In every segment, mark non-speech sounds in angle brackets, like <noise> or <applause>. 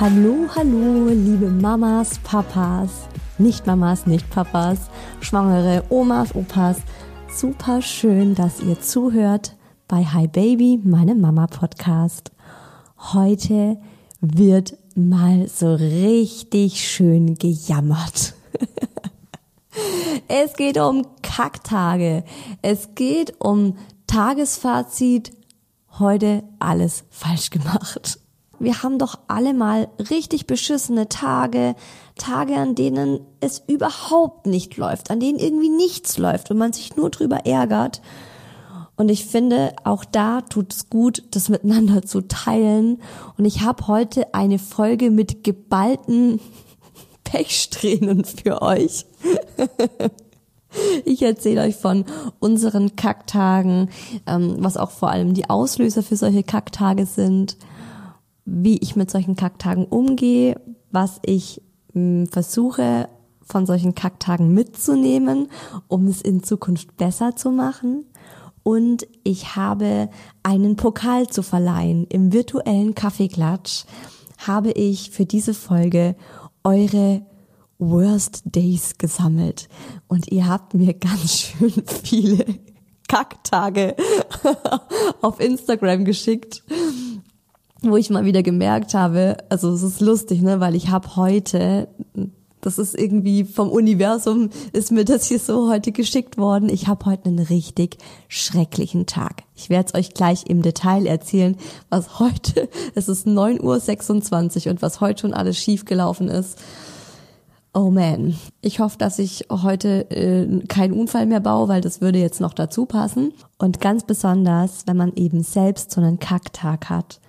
Hallo, hallo, liebe Mamas, Papas, nicht Mamas, nicht Papas, Schwangere, Omas, Opas. Super schön, dass ihr zuhört bei Hi Baby, meinem Mama Podcast. Heute wird mal so richtig schön gejammert. <laughs> es geht um Kacktage. Es geht um Tagesfazit. Heute alles falsch gemacht. Wir haben doch alle mal richtig beschissene Tage, Tage, an denen es überhaupt nicht läuft, an denen irgendwie nichts läuft und man sich nur drüber ärgert. Und ich finde, auch da tut es gut, das miteinander zu teilen. Und ich habe heute eine Folge mit geballten <laughs> Pechsträhnen für euch. <laughs> Ich erzähle euch von unseren Kacktagen, ähm, was auch vor allem die Auslöser für solche Kacktage sind, wie ich mit solchen Kacktagen umgehe, was ich mh, versuche von solchen Kacktagen mitzunehmen, um es in Zukunft besser zu machen. Und ich habe einen Pokal zu verleihen. Im virtuellen Kaffeeklatsch habe ich für diese Folge eure Worst Days gesammelt. Und ihr habt mir <laughs> ganz schön viele Kacktage <laughs> auf Instagram geschickt wo ich mal wieder gemerkt habe, also es ist lustig, ne, weil ich habe heute, das ist irgendwie vom Universum, ist mir das hier so heute geschickt worden. Ich habe heute einen richtig schrecklichen Tag. Ich werde es euch gleich im Detail erzählen, was heute, <laughs> es ist 9.26 Uhr und was heute schon alles schiefgelaufen ist. Oh man, ich hoffe, dass ich heute äh, keinen Unfall mehr baue, weil das würde jetzt noch dazu passen. Und ganz besonders, wenn man eben selbst so einen Kacktag hat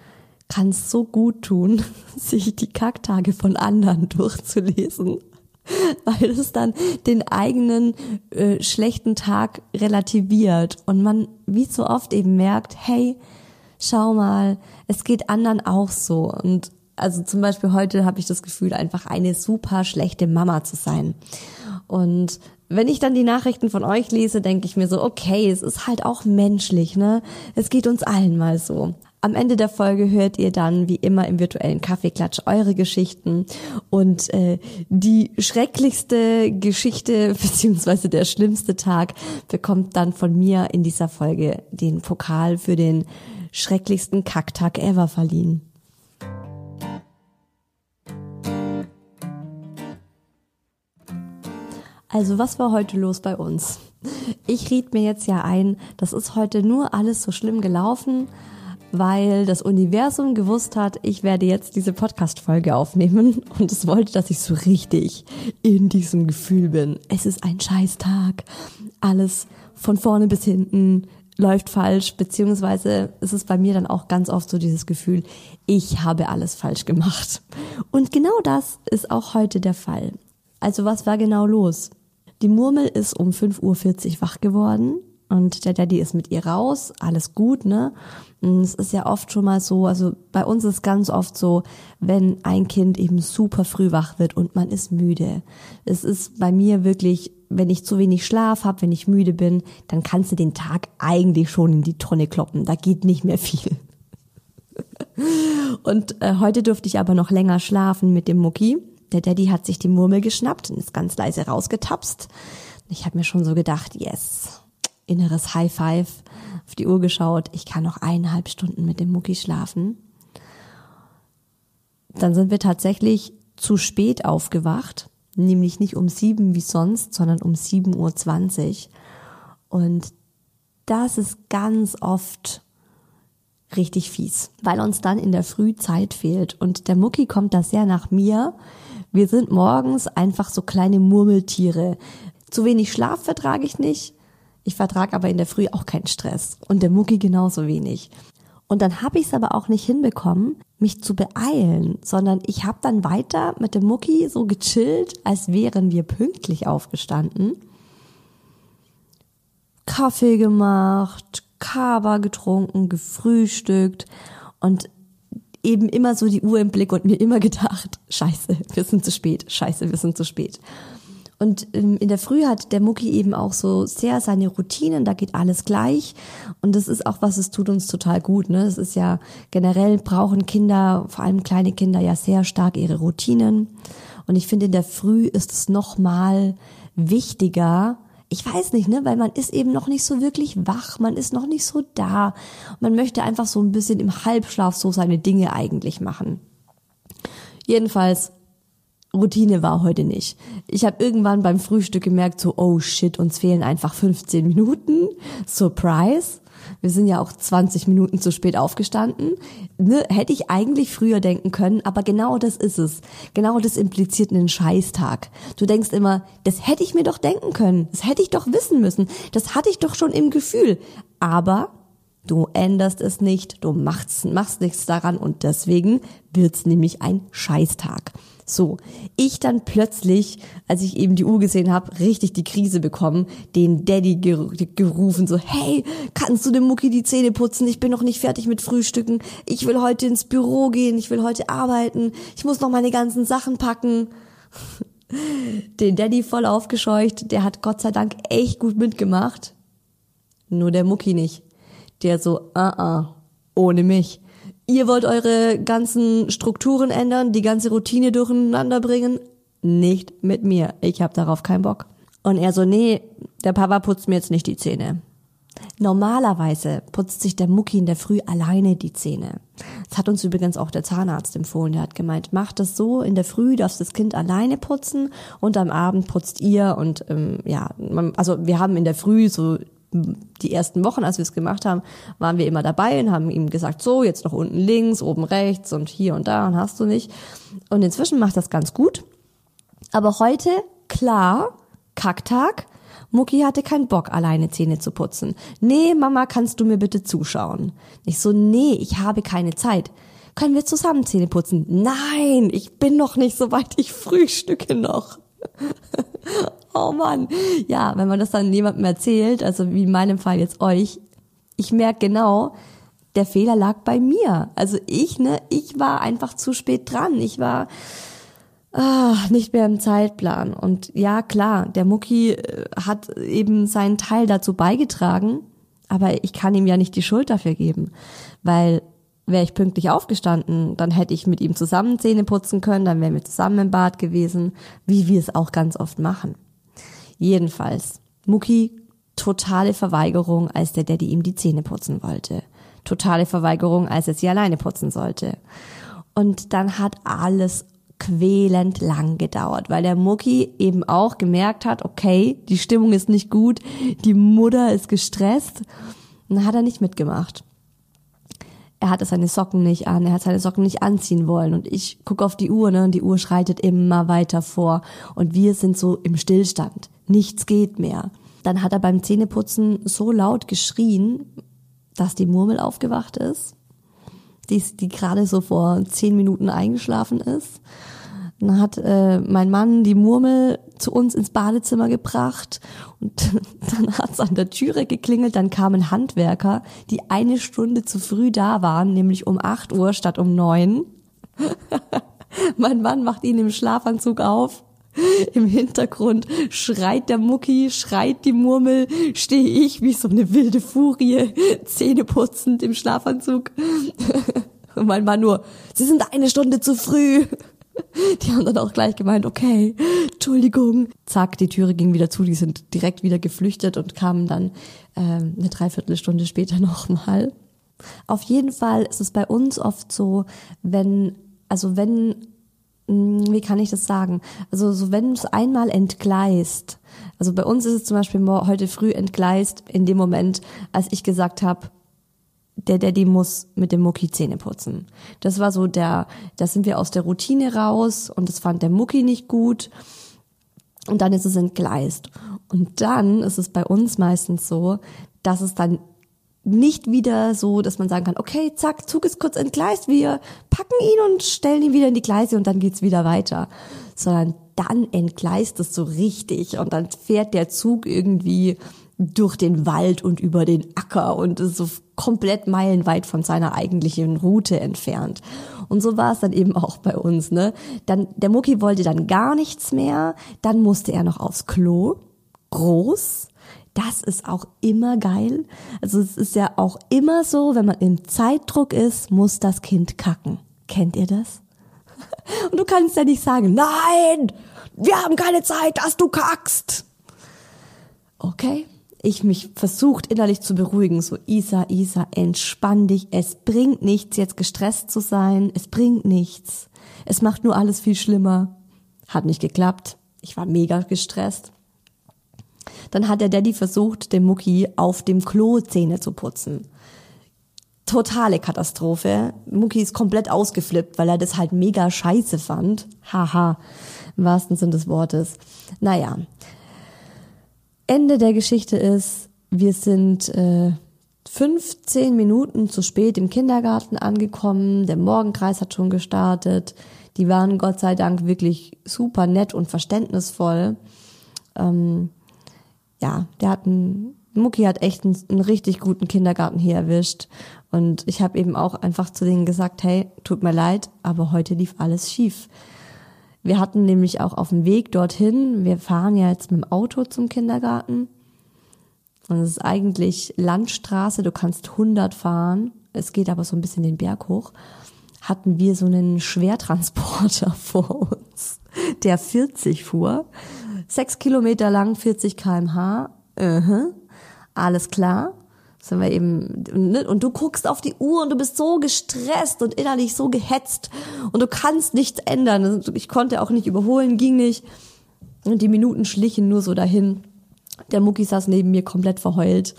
kann es so gut tun, <laughs> sich die Kacktage von anderen <laughs> durchzulesen, weil es dann den eigenen äh, schlechten Tag relativiert und man wie so oft eben merkt, hey, schau mal, es geht anderen auch so und also zum Beispiel heute habe ich das Gefühl, einfach eine super schlechte Mama zu sein. Und wenn ich dann die Nachrichten von euch lese, denke ich mir so, okay, es ist halt auch menschlich, ne? Es geht uns allen mal so. Am Ende der Folge hört ihr dann wie immer im virtuellen Kaffeeklatsch eure Geschichten und äh, die schrecklichste Geschichte <laughs> beziehungsweise der schlimmste Tag bekommt dann von mir in dieser Folge den Pokal für den schrecklichsten Kacktag ever verliehen. Also was war heute los bei uns? Ich riet mir jetzt ja ein, das ist heute nur alles so schlimm gelaufen, weil das Universum gewusst hat, ich werde jetzt diese Podcast-Folge aufnehmen und es wollte, dass ich so richtig in diesem Gefühl bin. Es ist ein Scheißtag. Alles von vorne bis hinten läuft falsch, beziehungsweise ist es bei mir dann auch ganz oft so dieses Gefühl, ich habe alles falsch gemacht. Und genau das ist auch heute der Fall. Also was war genau los? Die Murmel ist um 5.40 Uhr wach geworden und der Daddy ist mit ihr raus, alles gut, ne? Und es ist ja oft schon mal so, also bei uns ist ganz oft so, wenn ein Kind eben super früh wach wird und man ist müde. Es ist bei mir wirklich, wenn ich zu wenig Schlaf habe, wenn ich müde bin, dann kannst du den Tag eigentlich schon in die Tonne kloppen. Da geht nicht mehr viel. <laughs> Und äh, heute durfte ich aber noch länger schlafen mit dem Mucki. Der Daddy hat sich die Murmel geschnappt und ist ganz leise rausgetapst. Ich habe mir schon so gedacht, yes, inneres High Five, auf die Uhr geschaut, ich kann noch eineinhalb Stunden mit dem Mucki schlafen. Dann sind wir tatsächlich zu spät aufgewacht, nämlich nicht um sieben wie sonst, sondern um 7.20 Uhr. Und das ist ganz oft richtig fies, weil uns dann in der Früh Zeit fehlt. Und der Mucki kommt da sehr nach mir. Wir sind morgens einfach so kleine Murmeltiere. Zu wenig Schlaf vertrage ich nicht. Ich vertrage aber in der Früh auch keinen Stress. Und der Mucki genauso wenig. Und dann habe ich es aber auch nicht hinbekommen, mich zu beeilen, sondern ich habe dann weiter mit dem Mucki so gechillt, als wären wir pünktlich aufgestanden. Kaffee gemacht, Kaba getrunken, gefrühstückt und eben immer so die Uhr im Blick und mir immer gedacht, <laughs> scheiße, wir sind zu spät, scheiße, wir sind zu spät. Und ähm, in der Früh hat der Mucki eben auch so sehr seine Routinen, da geht alles gleich. Und das ist auch was, es tut uns total gut. Ne? Das ist ja generell brauchen Kinder, vor allem kleine Kinder, ja sehr stark ihre Routinen. Und ich finde, in der Früh ist es noch mal wichtiger, ich weiß nicht, ne, weil man ist eben noch nicht so wirklich wach, man ist noch nicht so da. Man möchte einfach so ein bisschen im Halbschlaf so seine Dinge eigentlich machen. Jedenfalls Routine war heute nicht. Ich habe irgendwann beim Frühstück gemerkt, so, oh shit, uns fehlen einfach 15 Minuten. Surprise. Wir sind ja auch 20 Minuten zu spät aufgestanden. Ne, hätte ich eigentlich früher denken können, aber genau das ist es. Genau das impliziert einen Scheißtag. Du denkst immer, das hätte ich mir doch denken können. Das hätte ich doch wissen müssen. Das hatte ich doch schon im Gefühl. Aber Du änderst es nicht, du machst, machst nichts daran und deswegen wird's nämlich ein Scheißtag. So, ich dann plötzlich, als ich eben die Uhr gesehen habe, richtig die Krise bekommen, den Daddy gerufen, so, hey, kannst du dem Mucki die Zähne putzen? Ich bin noch nicht fertig mit Frühstücken. Ich will heute ins Büro gehen, ich will heute arbeiten, ich muss noch meine ganzen Sachen packen. <laughs> Den Daddy voll aufgescheucht, der hat Gott sei Dank echt gut mitgemacht. Nur der Mucki nicht. Der so, ah, ah, ohne mich ihr wollt eure ganzen Strukturen ändern, die ganze Routine durcheinander bringen. Nicht mit mir. Ich habe darauf keinen Bock. Und er so, nee, der Papa putzt mir jetzt nicht die Zähne. Normalerweise putzt sich der Mucki in der Früh alleine die Zähne. Das hat uns übrigens auch der Zahnarzt empfohlen. Der hat gemeint, macht das so, in der Früh darfst das Kind alleine putzen und am Abend putzt ihr und ähm, ja, man, also wir haben in der Früh so die ersten Wochen, als wir es gemacht haben, waren wir immer dabei und haben ihm gesagt, so, jetzt noch unten links, oben rechts und hier und da und hast du nicht. Und inzwischen macht das ganz gut. Aber heute, klar, Kacktag, Mucki hatte keinen Bock, alleine Zähne zu putzen. Nee, Mama, kannst du mir bitte zuschauen? Ich so, nee, ich habe keine Zeit. Können wir zusammen Zähne putzen? Nein, ich bin noch nicht so weit, ich frühstücke noch. <laughs> oh Mann. Ja, wenn man das dann jemandem erzählt, also wie in meinem Fall jetzt euch, ich merke genau, der Fehler lag bei mir. Also ich, ne, ich war einfach zu spät dran. Ich war ah, nicht mehr im Zeitplan. Und ja, klar, der Mucki äh, hat eben seinen Teil dazu beigetragen, aber ich kann ihm ja nicht die Schuld dafür geben, weil wäre ich pünktlich aufgestanden, dann hätte ich mit ihm zusammen Zähne putzen können, dann wären wir zusammen im Bad gewesen, wie wir es auch ganz oft machen. Jedenfalls, Mucki, totale Verweigerung, als der Daddy ihm die Zähne putzen wollte. Totale Verweigerung, als er sie alleine putzen sollte. Und dann hat alles quälend lang gedauert, weil der Mucki eben auch gemerkt hat, okay, die Stimmung ist nicht gut, die Mutter ist gestresst. Und dann hat er nicht mitgemacht. Er hatte seine Socken nicht an, er hat seine Socken nicht anziehen wollen. Und ich gucke auf die Uhr, ne, und die Uhr schreitet immer weiter vor. Und wir sind so im Stillstand. Nichts geht mehr. Dann hat er beim Zähneputzen so laut geschrien, dass die Murmel aufgewacht ist, die, die gerade so vor zehn Minuten eingeschlafen ist. Dann hat äh, mein Mann die Murmel zu uns ins Badezimmer gebracht und <laughs> dann hat's an der Türe geklingelt, dann kamen Handwerker, die eine Stunde zu früh da waren, nämlich um acht Uhr statt um neun. <laughs> mein Mann macht ihn im Schlafanzug auf. Im Hintergrund schreit der Mucki, schreit die Murmel, stehe ich wie so eine wilde Furie, Zähne putzend im Schlafanzug. Und <laughs> mein Mann nur, Sie sind eine Stunde zu früh. Die haben dann auch gleich gemeint, okay, Entschuldigung. Zack, die Türe ging wieder zu, die sind direkt wieder geflüchtet und kamen dann ähm, eine Dreiviertelstunde später <laughs> nochmal. Auf jeden Fall ist es bei uns oft so, wenn, also wenn, mh, wie kann ich das sagen? Also so wenn es einmal entgleist, also bei uns ist es zum Beispiel heute früh entgleist in dem Moment, als ich gesagt habe, der Daddy muss mit dem Mucki Zähne putzen. Das war so der, da sind wir aus der Routine raus und das fand der Mucki nicht gut. Und dann ist es entgleist. Und dann ist es bei uns meistens so, dass es dann nicht wieder so, dass man sagen kann, okay, zack, Zug ist kurz entgleist, wir packen ihn und stellen ihn wieder in die Gleise und dann geht's wieder weiter. Sondern dann entgleist es so richtig und dann fährt der Zug irgendwie durch den Wald und über den Acker und ist so komplett meilenweit von seiner eigentlichen Route entfernt. Und so war es dann eben auch bei uns, ne? Dann, der Mucki wollte dann gar nichts mehr, dann musste er noch aufs Klo. Groß. Das ist auch immer geil. Also es ist ja auch immer so, wenn man im Zeitdruck ist, muss das Kind kacken. Kennt ihr das? <laughs> Und du kannst ja nicht sagen, nein, wir haben keine Zeit, dass du kackst. Okay, ich mich versucht innerlich zu beruhigen, so Isa, Isa, entspann dich, es bringt nichts, jetzt gestresst zu sein, es bringt nichts. Es macht nur alles viel schlimmer. Hat nicht geklappt. Ich war mega gestresst. Dann hat der Daddy versucht, dem Mucki auf dem Klo Zähne zu putzen. Totale Katastrophe. Mucki ist komplett ausgeflippt, weil er das halt mega scheiße fand. Haha, im wahrsten Sinn des Wortes. Naja, Ende der Geschichte ist, wir sind äh, 15 Minuten zu spät im Kindergarten angekommen. Der Morgenkreis hat schon gestartet. Die waren Gott sei Dank wirklich super nett und verständnisvoll. Ähm, ja, der hat einen, Mucki hat echt einen, einen richtig guten Kindergarten hier erwischt. Und ich habe eben auch einfach zu denen gesagt, hey, tut mir leid, aber heute lief alles schief. Wir hatten nämlich auch auf dem Weg dorthin, wir fahren ja jetzt mit dem Auto zum Kindergarten. Und es ist eigentlich Landstraße, du kannst 100 fahren. Es geht aber so ein bisschen den Berg hoch. Hatten wir so einen Schwertransporter <laughs> vor uns, der 40 fuhr. Sechs Kilometer lang, 40 kmh. Uh -huh. Alles klar sind wir eben, ne? und du guckst auf die Uhr und du bist so gestresst und innerlich so gehetzt und du kannst nichts ändern. Also ich konnte auch nicht überholen, ging nicht. Und die Minuten schlichen nur so dahin. Der Mucki saß neben mir komplett verheult.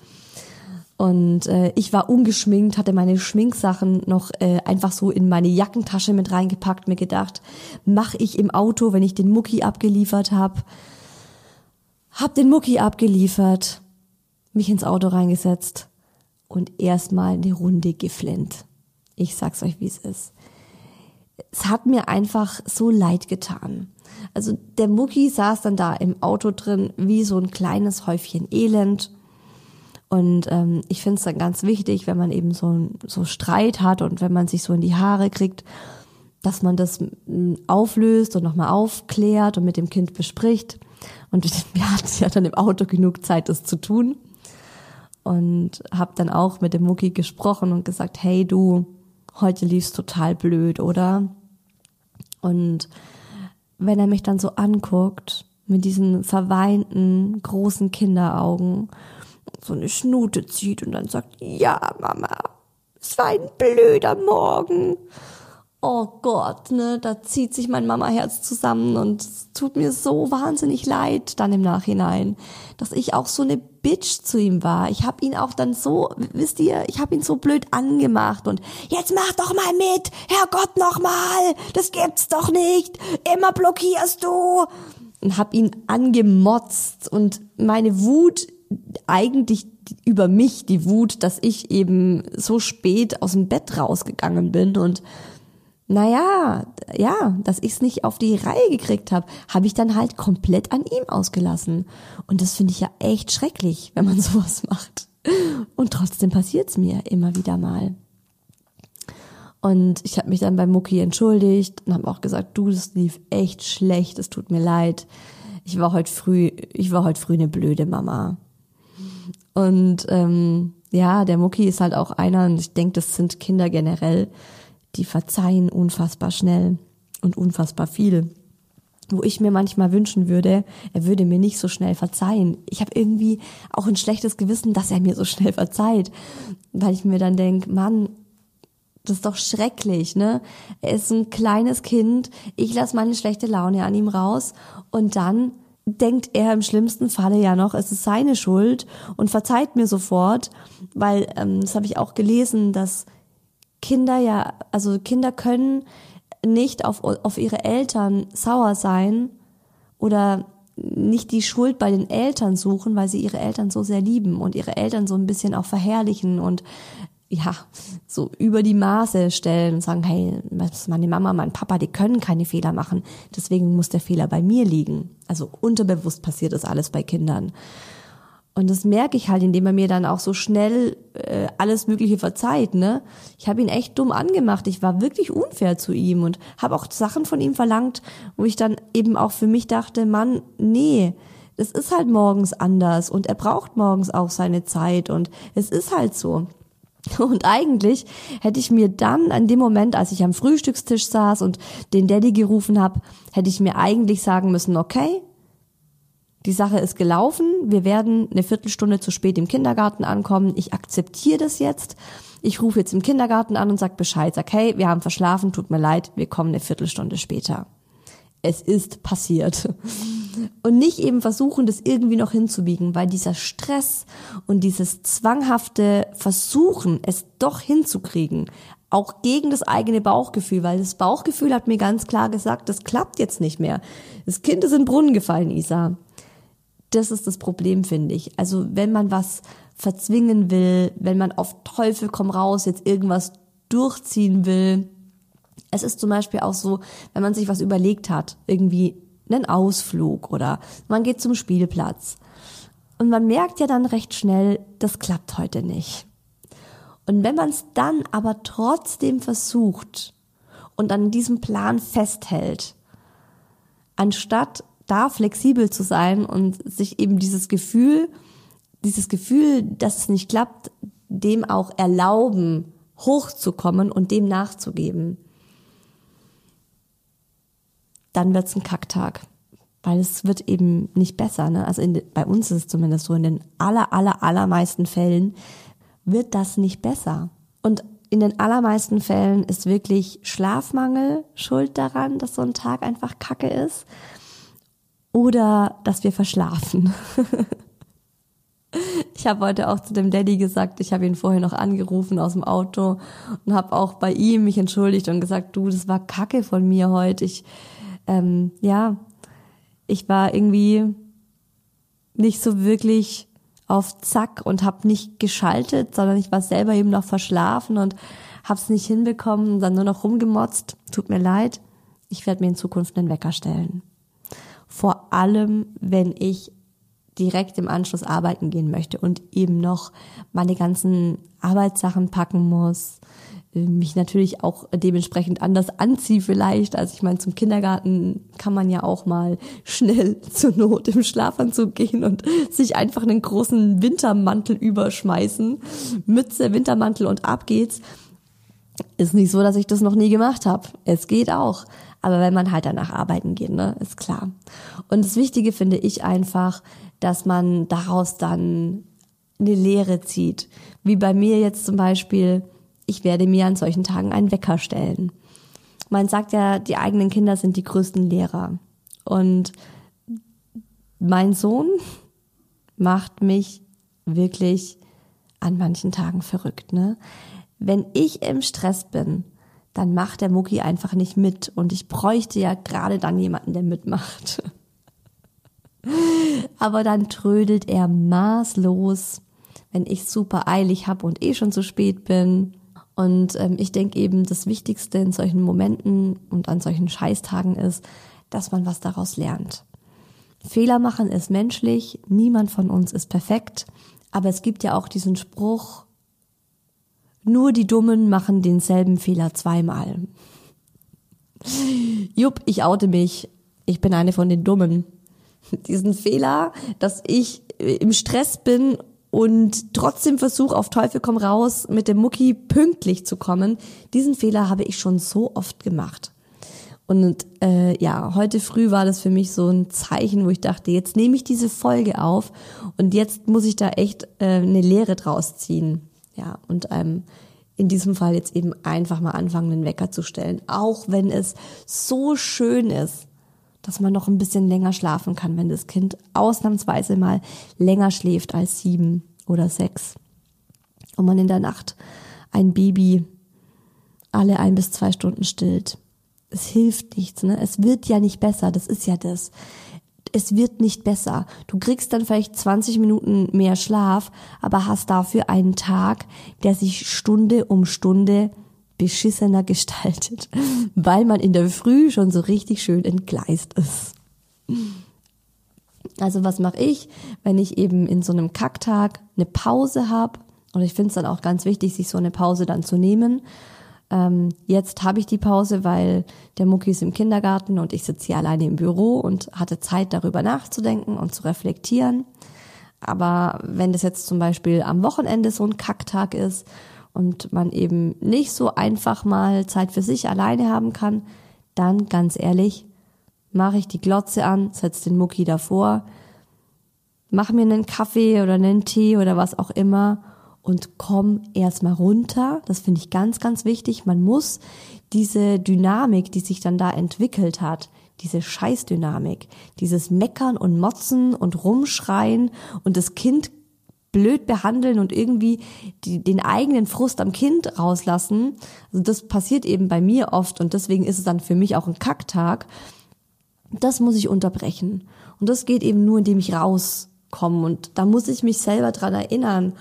Und äh, ich war ungeschminkt, hatte meine Schminksachen noch äh, einfach so in meine Jackentasche mit reingepackt, mir gedacht, mach ich im Auto, wenn ich den Mucki abgeliefert hab. Hab den Mucki abgeliefert, mich ins Auto reingesetzt und erstmal eine Runde geflennt. Ich sag's euch, wie es ist. Es hat mir einfach so leid getan. Also der Mucki saß dann da im Auto drin wie so ein kleines Häufchen Elend. Und ähm, ich finde es dann ganz wichtig, wenn man eben so, so Streit hat und wenn man sich so in die Haare kriegt, dass man das auflöst und nochmal aufklärt und mit dem Kind bespricht. Und <laughs> wir hatten ja dann im Auto genug Zeit, das zu tun und habe dann auch mit dem Mucki gesprochen und gesagt, hey du, heute lief's total blöd, oder? Und wenn er mich dann so anguckt, mit diesen verweinten, großen Kinderaugen, so eine Schnute zieht und dann sagt, ja, Mama, es war ein blöder Morgen. Oh Gott, ne, da zieht sich mein Mama-Herz zusammen und es tut mir so wahnsinnig leid dann im Nachhinein, dass ich auch so eine Bitch zu ihm war. Ich habe ihn auch dann so, wisst ihr, ich habe ihn so blöd angemacht und jetzt mach doch mal mit, Herrgott noch mal, das gibt's doch nicht, immer blockierst du und hab ihn angemotzt und meine Wut eigentlich über mich die Wut, dass ich eben so spät aus dem Bett rausgegangen bin und naja, ja, dass ich es nicht auf die Reihe gekriegt habe, habe ich dann halt komplett an ihm ausgelassen. Und das finde ich ja echt schrecklich, wenn man <laughs> sowas macht. Und trotzdem passiert's mir immer wieder mal. Und ich habe mich dann bei Mucki entschuldigt und habe auch gesagt, du, das lief echt schlecht, es tut mir leid. Ich war heute früh, ich war heute früh eine blöde Mama. Und ähm, ja, der Mucki ist halt auch einer, und ich denke, das sind Kinder generell, die verzeihen unfassbar schnell und unfassbar viel. Wo ich mir manchmal wünschen würde, er würde mir nicht so schnell verzeihen. Ich habe irgendwie auch ein schlechtes Gewissen, dass er mir so schnell verzeiht, weil ich mir dann denk, Mann, das ist doch schrecklich, ne? Er ist ein kleines Kind, ich lasse meine schlechte Laune an ihm raus und dann denkt er im schlimmsten Falle ja noch, es ist seine Schuld und verzeiht mir sofort, weil ähm, das habe ich auch gelesen, dass Kinder ja, also Kinder können nicht auf, auf ihre Eltern sauer sein oder nicht die Schuld bei den Eltern suchen, weil sie ihre Eltern so sehr lieben und ihre Eltern so ein bisschen auch verherrlichen und ja, so über die Maße stellen und sagen, hey, meine Mama, mein Papa, die können keine Fehler machen, deswegen muss der Fehler bei mir liegen. Also unterbewusst passiert das alles bei Kindern. Und das merke ich halt, indem er mir dann auch so schnell äh, alles Mögliche verzeiht. Ne? Ich habe ihn echt dumm angemacht. Ich war wirklich unfair zu ihm und habe auch Sachen von ihm verlangt, wo ich dann eben auch für mich dachte, Mann, nee, es ist halt morgens anders und er braucht morgens auch seine Zeit und es ist halt so. Und eigentlich hätte ich mir dann an dem Moment, als ich am Frühstückstisch saß und den Daddy gerufen habe, hätte ich mir eigentlich sagen müssen, okay, die Sache ist gelaufen, wir werden eine Viertelstunde zu spät im Kindergarten ankommen, ich akzeptiere das jetzt. Ich rufe jetzt im Kindergarten an und sag Bescheid, sag, hey, wir haben verschlafen, tut mir leid, wir kommen eine Viertelstunde später. Es ist passiert. Und nicht eben versuchen, das irgendwie noch hinzubiegen, weil dieser Stress und dieses zwanghafte Versuchen, es doch hinzukriegen, auch gegen das eigene Bauchgefühl, weil das Bauchgefühl hat mir ganz klar gesagt, das klappt jetzt nicht mehr. Das Kind ist in den Brunnen gefallen, Isa das ist das Problem, finde ich. Also wenn man was verzwingen will, wenn man auf Teufel komm raus jetzt irgendwas durchziehen will. Es ist zum Beispiel auch so, wenn man sich was überlegt hat, irgendwie einen Ausflug oder man geht zum Spielplatz. Und man merkt ja dann recht schnell, das klappt heute nicht. Und wenn man es dann aber trotzdem versucht und an diesem Plan festhält, anstatt da flexibel zu sein und sich eben dieses Gefühl, dieses Gefühl, dass es nicht klappt, dem auch erlauben, hochzukommen und dem nachzugeben. Dann wird's ein Kacktag. Weil es wird eben nicht besser. Ne? Also in, bei uns ist es zumindest so, in den aller, aller, allermeisten Fällen wird das nicht besser. Und in den allermeisten Fällen ist wirklich Schlafmangel schuld daran, dass so ein Tag einfach kacke ist oder dass wir verschlafen. <laughs> ich habe heute auch zu dem Daddy gesagt, ich habe ihn vorher noch angerufen aus dem Auto und habe auch bei ihm mich entschuldigt und gesagt, du, das war Kacke von mir heute. Ich, ähm, ja, ich war irgendwie nicht so wirklich auf Zack und habe nicht geschaltet, sondern ich war selber eben noch verschlafen und habe es nicht hinbekommen und dann nur noch rumgemotzt. Tut mir leid. Ich werde mir in Zukunft einen Wecker stellen. Vor allem, wenn ich direkt im Anschluss arbeiten gehen möchte und eben noch meine ganzen Arbeitssachen packen muss, mich natürlich auch dementsprechend anders anziehe vielleicht. Also ich meine, zum Kindergarten kann man ja auch mal schnell <laughs> zur Not im Schlafanzug gehen und sich einfach einen großen Wintermantel überschmeißen. Mütze, Wintermantel und ab geht's. Ist nicht so, dass ich das noch nie gemacht habe. Es geht auch. Aber wenn man halt danach arbeiten geht, ne, ist klar. Und das Wichtige finde ich einfach, dass man daraus dann eine Lehre zieht. Wie bei mir jetzt zum Beispiel, ich werde mir an solchen Tagen einen Wecker stellen. Man sagt ja, die eigenen Kinder sind die größten Lehrer. Und mein Sohn macht mich wirklich an manchen Tagen verrückt, ne? Wenn ich im Stress bin, dann macht der Mucki einfach nicht mit und ich bräuchte ja gerade dann jemanden, der mitmacht. <laughs> Aber dann trödelt er maßlos, wenn ich super eilig hab und eh schon zu spät bin. Und ähm, ich denke eben, das Wichtigste in solchen Momenten und an solchen Scheißtagen ist, dass man was daraus lernt. Fehler machen ist menschlich, niemand von uns ist perfekt, aber es gibt ja auch diesen Spruch, nur die Dummen machen denselben Fehler zweimal. Jupp, ich oute mich. Ich bin eine von den Dummen. Diesen Fehler, dass ich im Stress bin und trotzdem versuche, auf Teufel komm raus, mit dem Mucki pünktlich zu kommen, diesen Fehler habe ich schon so oft gemacht. Und äh, ja, heute früh war das für mich so ein Zeichen, wo ich dachte, jetzt nehme ich diese Folge auf und jetzt muss ich da echt äh, eine Lehre draus ziehen. Ja, und ähm, in diesem Fall jetzt eben einfach mal anfangen, den Wecker zu stellen. Auch wenn es so schön ist, dass man noch ein bisschen länger schlafen kann, wenn das Kind ausnahmsweise mal länger schläft als sieben oder sechs. Und man in der Nacht ein Baby alle ein bis zwei Stunden stillt. Es hilft nichts, ne? Es wird ja nicht besser, das ist ja das es wird nicht besser. Du kriegst dann vielleicht 20 Minuten mehr Schlaf, aber hast dafür einen Tag, der sich Stunde um Stunde beschissener gestaltet, <laughs> weil man in der Früh schon so richtig schön entgleist ist. Also was mache ich, wenn ich eben in so einem Kacktag eine Pause habe? Und ich finde es dann auch ganz wichtig, sich so eine Pause dann zu nehmen ähm, jetzt habe ich die Pause, weil der Mucki ist im Kindergarten und ich sitze hier alleine im Büro und hatte Zeit darüber nachzudenken und zu reflektieren. Aber wenn das jetzt zum Beispiel am Wochenende so ein Kacktag ist und man eben nicht so einfach mal Zeit für sich alleine haben kann, dann ganz ehrlich, mache ich die Glotze an, setze den Mucki davor, mache mir einen Kaffee oder einen Tee oder was auch immer und komm erstmal runter. Das finde ich ganz, ganz wichtig. Man muss diese Dynamik, die sich dann da entwickelt hat, diese Scheißdynamik, dieses Meckern und Motzen und Rumschreien und das Kind blöd behandeln und irgendwie die, den eigenen Frust am Kind rauslassen. Also das passiert eben bei mir oft und deswegen ist es dann für mich auch ein Kacktag. Das muss ich unterbrechen. Und das geht eben nur, indem ich rauskomme und da muss ich mich selber dran erinnern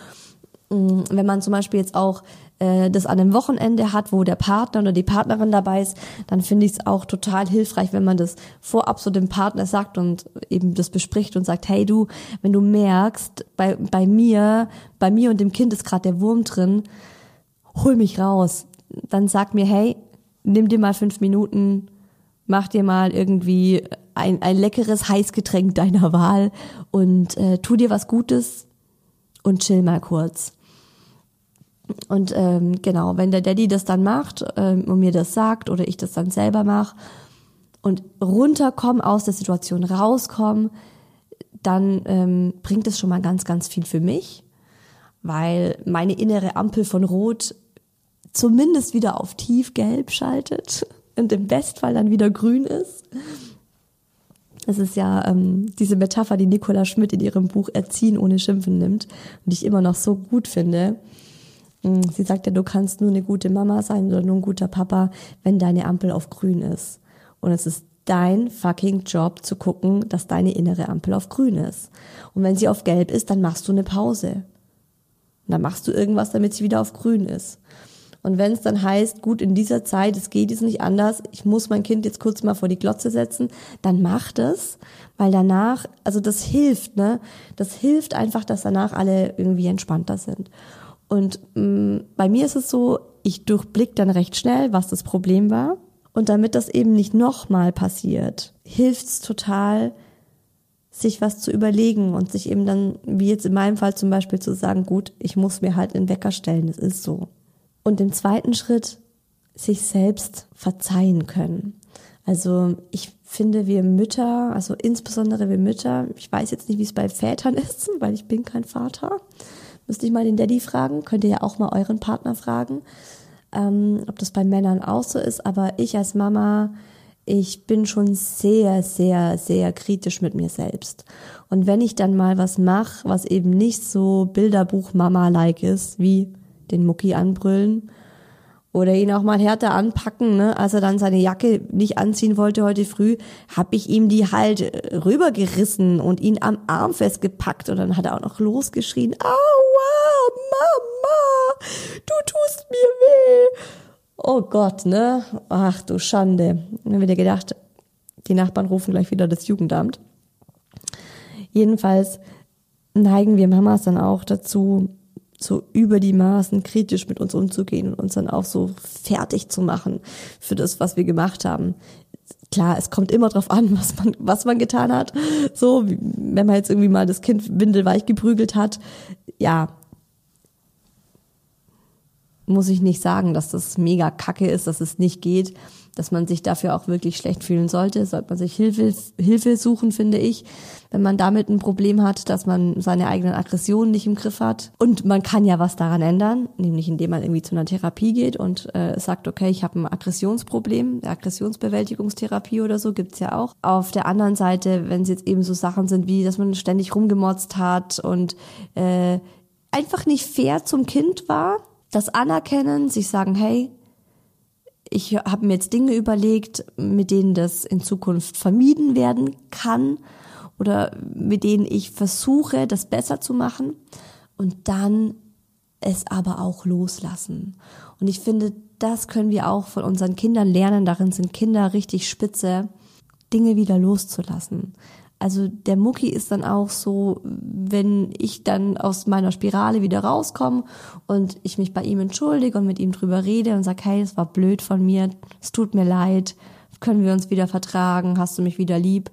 wenn man zum Beispiel jetzt auch äh, das an einem Wochenende hat, wo der Partner oder die Partnerin dabei ist, dann finde ich es auch total hilfreich, wenn man das vorab so dem Partner sagt und eben das bespricht und sagt, hey du, wenn du merkst, bei, bei mir, bei mir und dem Kind ist gerade der Wurm drin, hol mich raus. Dann sag mir, hey, nimm dir mal fünf Minuten, mach dir mal irgendwie ein, ein leckeres Heißgetränk deiner Wahl und äh, tu dir was Gutes und chill mal kurz. Und ähm, genau, wenn der Daddy das dann macht ähm, und mir das sagt oder ich das dann selber mache und runterkommen aus der Situation, rauskommen, dann ähm, bringt es schon mal ganz, ganz viel für mich, weil meine innere Ampel von Rot zumindest wieder auf tiefgelb schaltet <laughs> und im Bestfall dann wieder grün ist. Es ist ja ähm, diese Metapher, die Nicola Schmidt in ihrem Buch Erziehen ohne Schimpfen nimmt und die ich immer noch so gut finde. Mm, sie sagt ja, du kannst nur eine gute Mama sein oder nur ein guter Papa, wenn deine Ampel auf grün ist. Und es ist dein fucking Job zu gucken, dass deine innere Ampel auf grün ist. Und wenn sie auf gelb ist, dann machst du eine Pause. Und dann machst du irgendwas, damit sie wieder auf grün ist. Und wenn es dann heißt, gut, in dieser Zeit, es geht jetzt nicht anders, ich muss mein Kind jetzt kurz mal vor die Glotze setzen, dann macht es, weil danach, also das hilft, ne? Das hilft einfach, dass danach alle irgendwie entspannter sind. Und mh, mm, bei mir ist es so, ich durchblick dann recht schnell, was das Problem war. Und damit das eben nicht nochmal passiert, hilft's total, sich was zu überlegen und sich eben dann, wie jetzt in meinem Fall zum Beispiel, zu sagen, gut, ich muss mir halt einen Wecker stellen, das ist so. Und im zweiten Schritt, sich selbst verzeihen können. Also ich finde, wir Mütter, also insbesondere wir Mütter, ich weiß jetzt nicht, wie es bei Vätern <laughs> ist, weil ich bin kein Vater, Müsste ich mal den Daddy fragen, könnt ihr ja auch mal euren Partner fragen. ähm, ob das bei Männern auch so ist, aber ich als Mama, ich bin schon sehr, sehr, sehr kritisch mit mir selbst. Und wenn ich dann mal was mache, was eben nicht so Bilderbuch-Mama-like ist, wie den Mucki anbrüllen oder ihn auch mal härter anpacken, ne? als er dann seine Jacke nicht anziehen wollte heute früh, habe ich ihm die halt rübergerissen und ihn am Arm festgepackt und dann hat er auch noch losgeschrien, aua, Mama, du tust mir weh. Oh Gott, ne? Ach du Schande. Dann wieder gedacht, die Nachbarn rufen gleich wieder das Jugendamt. Jedenfalls neigen wir Mamas dann auch dazu, so über die Maßen kritisch mit uns umzugehen und uns dann auch so fertig zu machen für das, was wir gemacht haben. Klar, es kommt immer drauf an, <laughs> was man, was man getan hat. So, wenn man jetzt irgendwie mal das Kind windelweich geprügelt hat, ja, muss ich nicht sagen, dass das mega kacke ist, dass es nicht geht dass man sich dafür auch wirklich schlecht fühlen sollte. Sollte man sich Hilfe, Hilfe suchen, finde ich, wenn man damit ein Problem hat, dass man seine eigenen Aggressionen nicht im Griff hat. Und man kann ja was daran ändern, nämlich indem man irgendwie zu einer Therapie geht und äh, sagt, okay, ich habe ein Aggressionsproblem, Aggressionsbewältigungstherapie oder so gibt's ja auch. Auf der anderen Seite, wenn es jetzt eben so Sachen sind wie, dass man ständig rumgemotzt hat und äh, einfach nicht fair zum Kind war, das anerkennen, sich sagen, hey, ich habe mir jetzt Dinge überlegt, mit denen das in Zukunft vermieden werden kann oder mit denen ich versuche, das besser zu machen und dann es aber auch loslassen. Und ich finde, das können wir auch von unseren Kindern lernen. Darin sind Kinder richtig spitze, Dinge wieder loszulassen. Also der Mucki ist dann auch so, wenn ich dann aus meiner Spirale wieder rauskomme und ich mich bei ihm entschuldige und mit ihm drüber rede und sage, hey, es war blöd von mir, es tut mir leid, können wir uns wieder vertragen, hast du mich wieder lieb,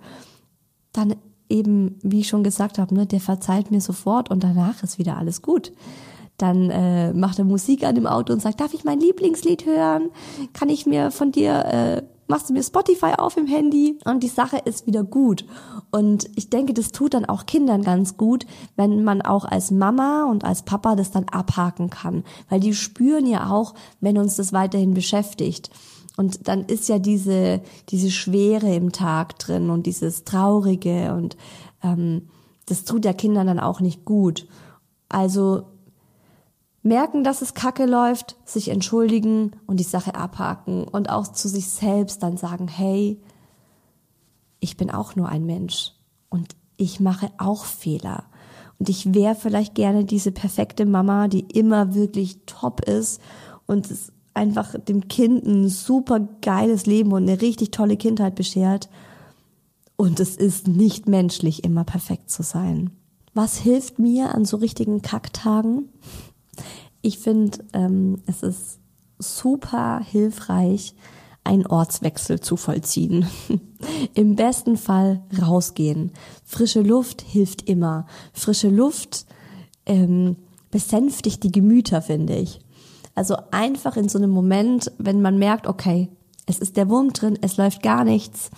dann eben, wie ich schon gesagt habe, ne, der verzeiht mir sofort und danach ist wieder alles gut. Dann äh, macht er Musik an dem Auto und sagt, darf ich mein Lieblingslied hören? Kann ich mir von dir äh, machst du mir Spotify auf im Handy und die Sache ist wieder gut. Und ich denke, das tut dann auch Kindern ganz gut, wenn man auch als Mama und als Papa das dann abhaken kann, weil die spüren ja auch, wenn uns das weiterhin beschäftigt. Und dann ist ja diese, diese Schwere im Tag drin und dieses Traurige und ähm, das tut der Kindern dann auch nicht gut. Also merken, dass es kacke läuft, sich entschuldigen und die Sache abhaken und auch zu sich selbst dann sagen, hey, ich bin auch nur ein Mensch und ich mache auch Fehler. Und ich wäre vielleicht gerne diese perfekte Mama, die immer wirklich top ist und es einfach dem Kind ein super geiles Leben und eine richtig tolle Kindheit beschert. Und es ist nicht menschlich, immer perfekt zu sein. Was hilft mir an so richtigen Kacktagen? Ich finde, ähm, es ist super hilfreich, einen Ortswechsel zu vollziehen. <laughs> Im besten Fall rausgehen. Frische Luft hilft immer. Frische Luft ähm, besänftigt die Gemüter, finde ich. Also einfach in so einem Moment, wenn man merkt, okay, es ist der Wurm drin, es läuft gar nichts.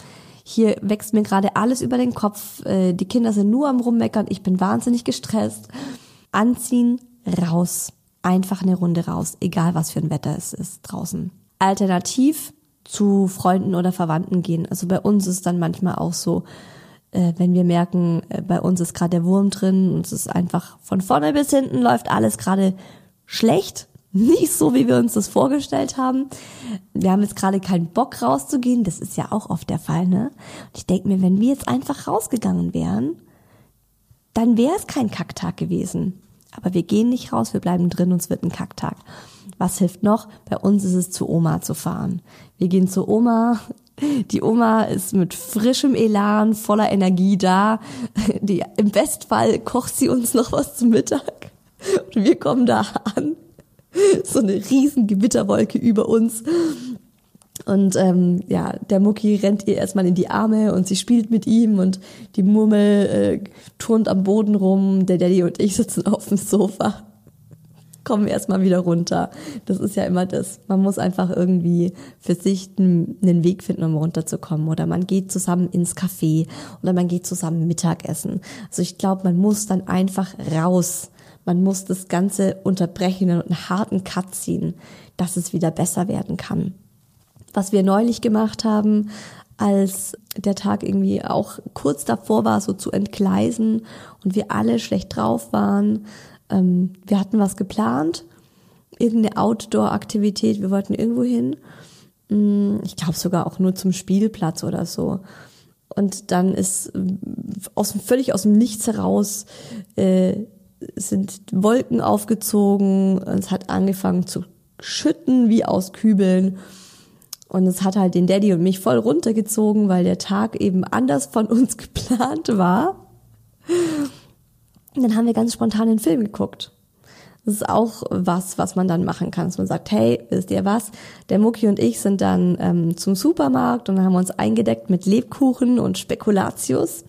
Hier wächst mir gerade alles über den Kopf. Äh, die Kinder sind nur am Rummeckern. Ich bin wahnsinnig gestresst. Anziehen, raus einfach eine Runde raus, egal was für ein Wetter es ist draußen. Alternativ zu Freunden oder Verwandten gehen. Also bei uns ist dann manchmal auch so, äh, wenn wir merken, äh, bei uns ist gerade der Wurm drin und es ist einfach von vorne bis hinten läuft alles gerade schlecht, <laughs> nicht so, wie wir uns das vorgestellt haben. Wir haben jetzt gerade keinen Bock rauszugehen, das ist ja auch oft der Fall, ne? Und ich denke mir, wenn wir jetzt einfach rausgegangen wären, dann wäre es kein Kacktag gewesen. Aber wir gehen nicht raus, wir bleiben drin und es wird ein Kacktag. Was hilft noch? Bei uns ist es zu Oma zu fahren. Wir gehen zu Oma. Die Oma ist mit frischem Elan, voller Energie da. Die, Im Bestfall kocht sie uns noch was zum Mittag. Und wir kommen da an. So eine riesen Gewitterwolke über uns. Und ähm, ja, der Mucki rennt ihr erstmal in die Arme und sie spielt mit ihm und die Murmel äh, turnt am Boden rum. Der Daddy und ich sitzen <laughs> auf dem Sofa. Kommen erstmal wieder runter. Das ist ja immer das. Man muss einfach irgendwie für sich einen Weg finden, um runterzukommen. Oder man geht zusammen ins Café oder man geht zusammen Mittagessen. Also ich glaube, man muss dann einfach raus Man muss das Ganze unterbrechen und einen harten Cut ziehen, dass es wieder besser werden kann. Was wir neulich gemacht haben, als der Tag irgendwie auch kurz davor war, so zu entgleisen und wir alle schlecht drauf waren. Ähm, wir hatten was geplant, irgendeine Outdoor-Aktivität, wir wollten irgendwo hin. Mm, ich glaube sogar auch nur zum Spielplatz oder so. Und dann ist aus dem, völlig aus dem Nichts heraus äh, sind Wolken aufgezogen, es hat angefangen zu schütten wie aus Kübeln und es hat halt den Daddy und mich voll runtergezogen, weil der Tag eben anders von uns <laughs> geplant war. Und dann haben wir ganz spontan den Film geguckt. Das ist auch was, was man dann machen kann. Dass man sagt, hey, wisst ihr was? Der Mucki und ich sind dann ähm, zum Supermarkt und haben uns eingedeckt mit Lebkuchen und Spekulatius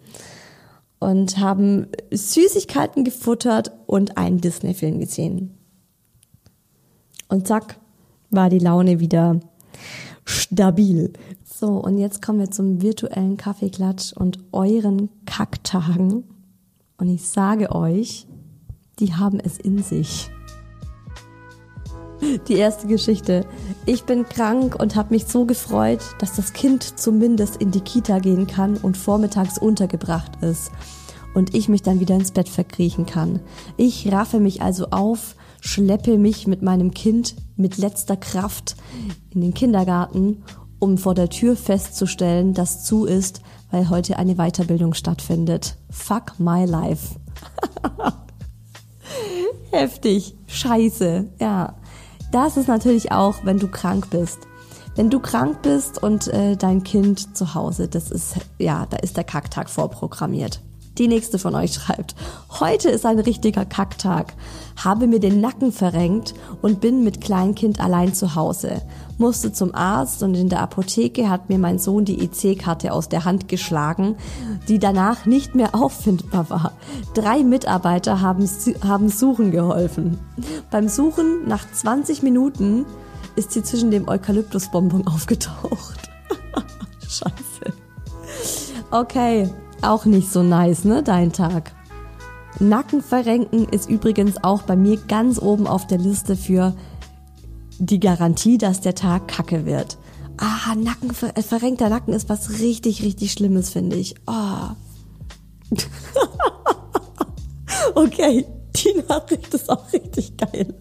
und haben Süßigkeiten gefuttert und einen Disney-Film gesehen. Und zack, war die Laune wieder stabil. So, und jetzt kommen wir zum virtuellen Kaffeeklatsch und euren Kacktagen. Und ich sage euch, die haben es in sich. Die erste Geschichte. Ich bin krank und habe mich so gefreut, dass das Kind zumindest in die Kita gehen kann und vormittags untergebracht ist und ich mich dann wieder ins Bett verkriechen kann. Ich raffe mich also auf, schleppe mich mit meinem Kind mit letzter Kraft in den Kindergarten, um vor der Tür festzustellen, dass zu ist, weil heute eine Weiterbildung stattfindet. Fuck my life. <laughs> Heftig. Scheiße. Ja. Das ist natürlich auch, wenn du krank bist. Wenn du krank bist und äh, dein Kind zu Hause, das ist, ja, da ist der Kacktag vorprogrammiert. Die nächste von euch schreibt, heute ist ein richtiger Kacktag. Habe mir den Nacken verrenkt und bin mit Kleinkind allein zu Hause. Musste zum Arzt und in der Apotheke hat mir mein Sohn die EC-Karte aus der Hand geschlagen, die danach nicht mehr auffindbar war. Drei Mitarbeiter haben, haben suchen geholfen. Beim Suchen nach 20 Minuten ist sie zwischen dem Eukalyptusbonbon <laughs> aufgetaucht. <laughs> Scheiße. Okay, auch nicht so nice, ne, dein Tag. Nackenverrenken ist übrigens auch bei mir ganz oben auf der Liste für die Garantie, dass der Tag kacke wird. Ah, Nacken, äh, verrenkter Nacken ist was richtig, richtig Schlimmes, finde ich. Oh. <laughs> okay, die Nachricht ist auch richtig geil.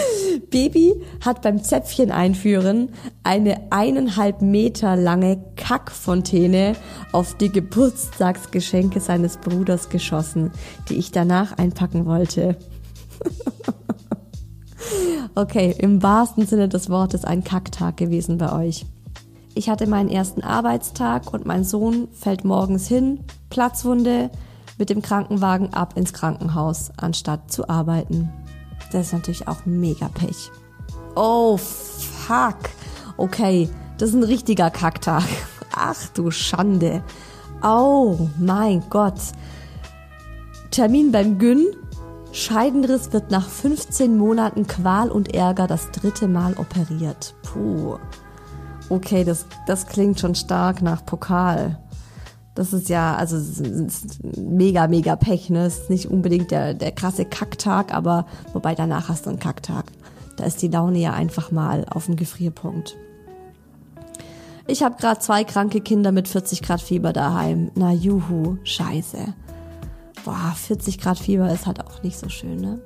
<laughs> Baby hat beim Zäpfchen einführen eine eineinhalb Meter lange Kackfontäne auf die Geburtstagsgeschenke seines Bruders geschossen, die ich danach einpacken wollte. <laughs> okay, im wahrsten Sinne des Wortes ein Kacktag gewesen bei euch. Ich hatte meinen ersten Arbeitstag und mein Sohn fällt morgens hin, Platzwunde, mit dem Krankenwagen ab ins Krankenhaus, anstatt zu arbeiten. Das ist natürlich auch mega Pech. Oh, fuck. Okay, das ist ein richtiger Kacktag. Ach du Schande. Oh mein Gott. Termin beim Gyn. Scheidenriss wird nach 15 Monaten Qual und Ärger das dritte Mal operiert. Puh. Okay, das, das klingt schon stark nach Pokal. Das ist ja, also ist mega, mega Pech, ne? Ist nicht unbedingt der, der krasse Kacktag, aber wobei danach hast du einen Kacktag. Da ist die Laune ja einfach mal auf dem Gefrierpunkt. Ich habe gerade zwei kranke Kinder mit 40 Grad Fieber daheim. Na juhu, scheiße. Boah, 40 Grad Fieber ist halt auch nicht so schön, ne?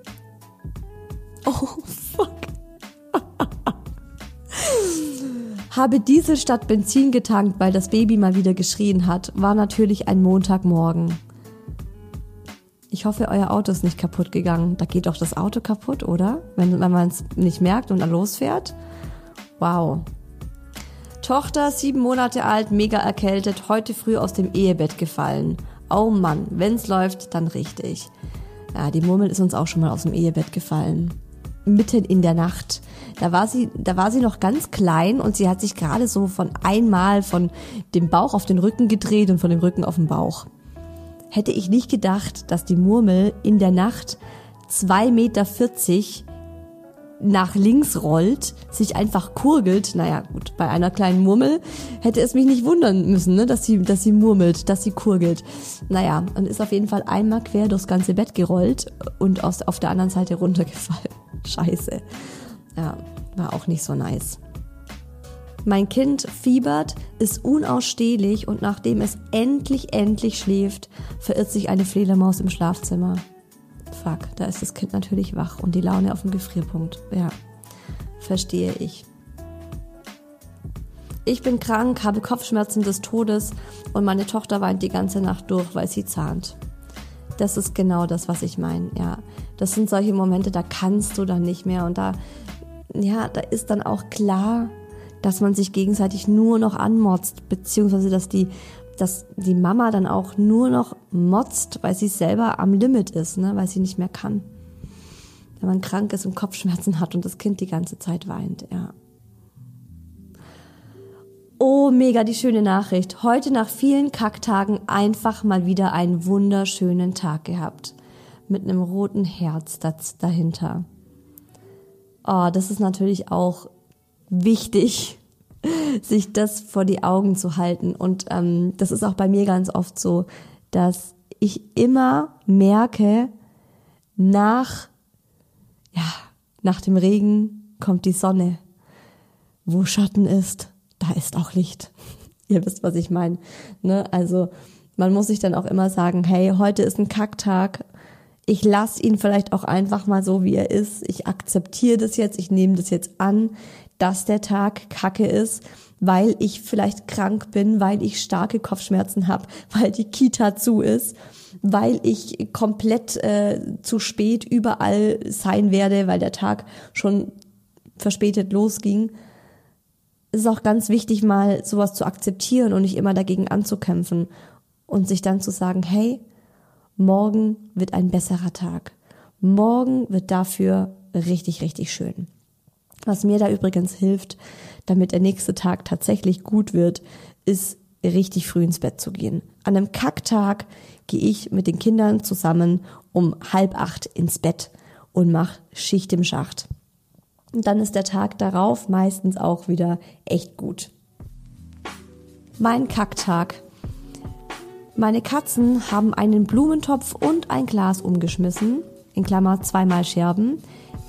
Habe Diesel statt Benzin getankt, weil das Baby mal wieder geschrien hat. War natürlich ein Montagmorgen. Ich hoffe, euer Auto ist nicht kaputt gegangen. Da geht doch das Auto kaputt, oder? Wenn, man es nicht merkt und dann losfährt. Wow. Tochter, sieben Monate alt, mega erkältet, heute früh aus dem Ehebett gefallen. Oh Mann, wenn's läuft, dann richtig. Ja, die Murmel ist uns auch schon mal aus dem Ehebett gefallen mitten in der Nacht. Da war sie, da war sie noch ganz klein und sie hat sich gerade so von einmal von dem Bauch auf den Rücken gedreht und von dem Rücken auf den Bauch. Hätte ich nicht gedacht, dass die Murmel in der Nacht 2,40 Meter nach links rollt, sich einfach kurgelt. Naja, gut, bei einer kleinen Murmel hätte es mich nicht wundern müssen, ne, dass sie, dass sie murmelt, dass sie kurgelt. Naja, und ist auf jeden Fall einmal quer durchs ganze Bett gerollt und aus, auf der anderen Seite runtergefallen. Scheiße. Ja, war auch nicht so nice. Mein Kind fiebert, ist unausstehlich und nachdem es endlich, endlich schläft, verirrt sich eine Fledermaus im Schlafzimmer. Fuck, da ist das Kind natürlich wach und die Laune auf dem Gefrierpunkt. Ja, verstehe ich. Ich bin krank, habe Kopfschmerzen des Todes und meine Tochter weint die ganze Nacht durch, weil sie zahnt. Das ist genau das, was ich meine, ja. Das sind solche Momente, da kannst du dann nicht mehr und da, ja, da ist dann auch klar, dass man sich gegenseitig nur noch anmotzt, beziehungsweise dass die, dass die Mama dann auch nur noch motzt, weil sie selber am Limit ist, ne, weil sie nicht mehr kann. Wenn man krank ist und Kopfschmerzen hat und das Kind die ganze Zeit weint, ja. Oh, mega die schöne Nachricht. Heute nach vielen Kacktagen einfach mal wieder einen wunderschönen Tag gehabt. Mit einem roten Herz dahinter. Oh, das ist natürlich auch wichtig, <laughs> sich das vor die Augen zu halten. Und ähm, das ist auch bei mir ganz oft so, dass ich immer merke, nach, ja, nach dem Regen kommt die Sonne. Wo Schatten ist, da ist auch Licht. <laughs> Ihr wisst, was ich meine. Ne? Also man muss sich dann auch immer sagen, hey, heute ist ein Kacktag. Ich lasse ihn vielleicht auch einfach mal so, wie er ist. Ich akzeptiere das jetzt, ich nehme das jetzt an dass der Tag kacke ist, weil ich vielleicht krank bin, weil ich starke Kopfschmerzen habe, <laughs> weil die Kita zu ist, weil ich komplett äh, zu spät überall sein werde, weil der Tag schon verspätet losging. Es ist auch ganz wichtig, mal sowas zu akzeptieren und nicht immer dagegen anzukämpfen und sich dann zu sagen, hey, morgen wird ein besserer Tag. Morgen wird dafür richtig, richtig schön. Was mir da übrigens hilft, damit der nächste Tag tatsächlich gut wird, ist richtig früh ins Bett zu gehen. An einem Kacktag gehe ich mit den Kindern zusammen um halb acht ins Bett und mache Schicht im Schacht. Und dann ist der Tag darauf meistens auch wieder echt gut. Mein Kacktag. Meine Katzen haben einen Blumentopf und ein Glas umgeschmissen, in Klammer zweimal Scherben.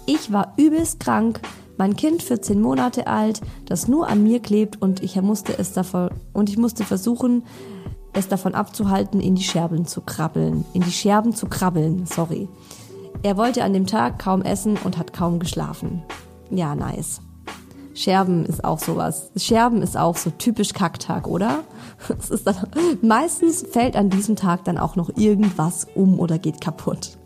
Ich war übelst krank, mein Kind 14 Monate alt, das nur an mir klebt und ich musste es davon und ich musste versuchen, es davon abzuhalten, in die Scherben zu krabbeln, in die Scherben zu krabbeln, sorry. Er wollte an dem Tag kaum essen und hat kaum geschlafen. Ja, nice. Scherben ist auch sowas. Scherben ist auch so typisch Kacktag, oder? Es ist dann, meistens fällt an diesem Tag dann auch noch irgendwas um oder geht kaputt.